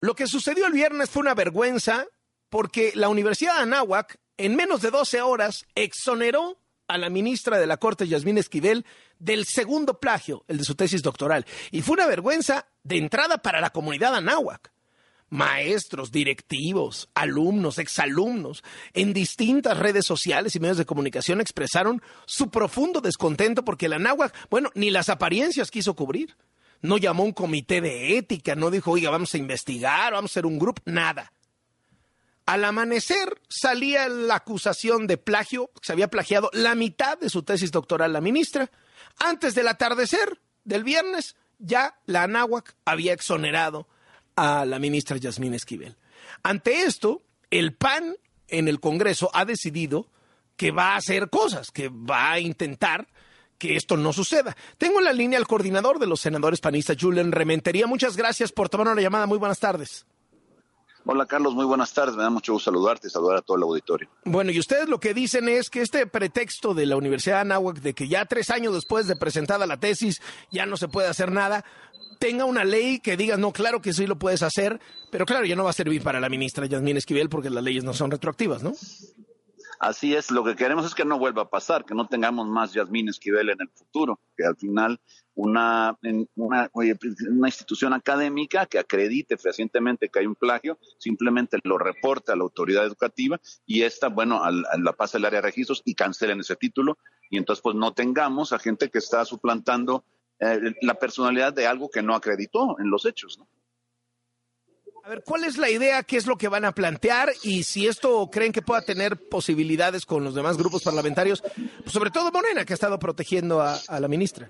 Lo que sucedió el viernes fue una vergüenza porque la Universidad de Anáhuac en menos de 12 horas exoneró a la ministra de la Corte, Yasmín Esquivel, del segundo plagio, el de su tesis doctoral. Y fue una vergüenza de entrada para la comunidad anáhuac. Maestros, directivos, alumnos, exalumnos, en distintas redes sociales y medios de comunicación expresaron su profundo descontento porque la anáhuac, bueno, ni las apariencias quiso cubrir. No llamó un comité de ética, no dijo, oiga, vamos a investigar, vamos a hacer un grupo, nada al amanecer salía la acusación de plagio, se había plagiado la mitad de su tesis doctoral la ministra. Antes del atardecer del viernes, ya la Anáhuac había exonerado a la ministra Yasmín Esquivel. Ante esto, el PAN en el Congreso ha decidido que va a hacer cosas, que va a intentar que esto no suceda. Tengo en la línea al coordinador de los senadores panistas, Julian Rementería. Muchas gracias por tomar una llamada. Muy buenas tardes. Hola Carlos, muy buenas tardes. Me da mucho gusto saludarte y saludar a todo el auditorio. Bueno, y ustedes lo que dicen es que este pretexto de la Universidad de Anáhuac de que ya tres años después de presentada la tesis ya no se puede hacer nada, tenga una ley que diga, no, claro que sí lo puedes hacer, pero claro, ya no va a servir para la ministra Yasmín Esquivel porque las leyes no son retroactivas, ¿no? Así es, lo que queremos es que no vuelva a pasar, que no tengamos más Yasmín Esquivel en el futuro, que al final una, una, una, institución académica que acredite fehacientemente que hay un plagio, simplemente lo reporte a la autoridad educativa y esta, bueno, a, la pasa al área de registros y cancelen ese título y entonces pues no tengamos a gente que está suplantando eh, la personalidad de algo que no acreditó en los hechos, ¿no? Ver, ¿cuál es la idea? ¿Qué es lo que van a plantear? Y si esto creen que pueda tener posibilidades con los demás grupos parlamentarios, pues sobre todo Morena, que ha estado protegiendo a, la ministra.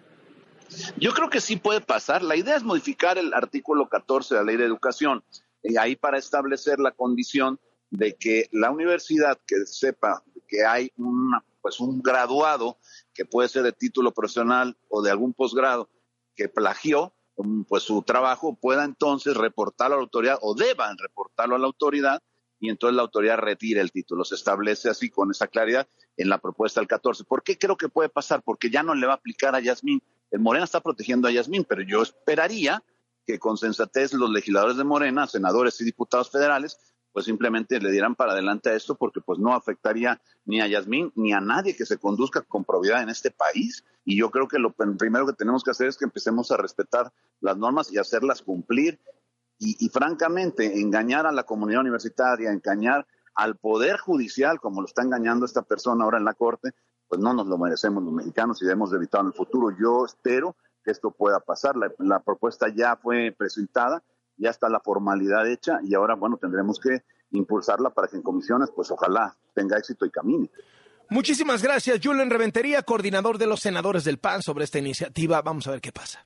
Yo creo que sí puede pasar. La idea es modificar el artículo 14 de la ley de educación, y ahí para establecer la condición de que la universidad que sepa que hay una, pues un graduado que puede ser de título profesional o de algún posgrado que plagió, pues su trabajo pueda entonces reportarlo a la autoridad o deban reportarlo a la autoridad y entonces la autoridad retire el título. Se establece así con esa claridad en la propuesta del 14. ¿Por qué creo que puede pasar? Porque ya no le va a aplicar a Yasmín. El Morena está protegiendo a Yasmín, pero yo esperaría que con sensatez los legisladores de Morena, senadores y diputados federales, pues simplemente le dieran para adelante a esto porque pues no afectaría ni a Yasmín ni a nadie que se conduzca con probidad en este país. Y yo creo que lo primero que tenemos que hacer es que empecemos a respetar las normas y hacerlas cumplir. Y, francamente, engañar a la comunidad universitaria, engañar al poder judicial, como lo está engañando esta persona ahora en la corte, pues no nos lo merecemos los mexicanos y debemos de evitarlo en el futuro. Yo espero que esto pueda pasar. la propuesta ya fue presentada ya está la formalidad hecha y ahora, bueno, tendremos que impulsarla para que en comisiones, pues ojalá tenga éxito y camine. Muchísimas gracias, Julen Reventería, coordinador de los senadores del PAN, sobre esta iniciativa. Vamos a ver qué pasa.